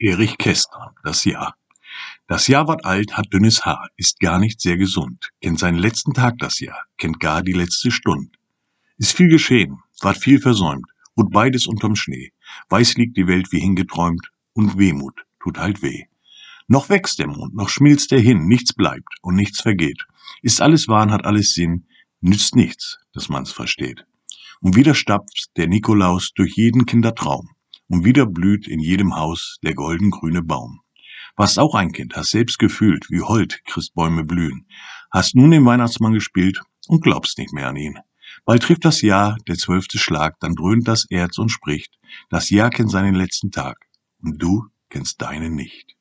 Erich Kästner, das Jahr. Das Jahr wird alt, hat dünnes Haar, ist gar nicht sehr gesund, kennt seinen letzten Tag das Jahr, kennt gar die letzte Stund. Ist viel geschehen, ward viel versäumt, und beides unterm Schnee. Weiß liegt die Welt wie hingeträumt, und Wehmut tut halt weh. Noch wächst der Mond, noch schmilzt er hin, nichts bleibt und nichts vergeht. Ist alles Wahn, hat alles Sinn, nützt nichts, dass man's versteht. Und wieder stapft der Nikolaus durch jeden Kindertraum und wieder blüht in jedem Haus der goldengrüne Baum. Warst auch ein Kind, hast selbst gefühlt, wie hold Christbäume blühen, hast nun den Weihnachtsmann gespielt und glaubst nicht mehr an ihn. Bald trifft das Jahr, der zwölfte Schlag, dann dröhnt das Erz und spricht, das Jahr kennt seinen letzten Tag, und du kennst deinen nicht.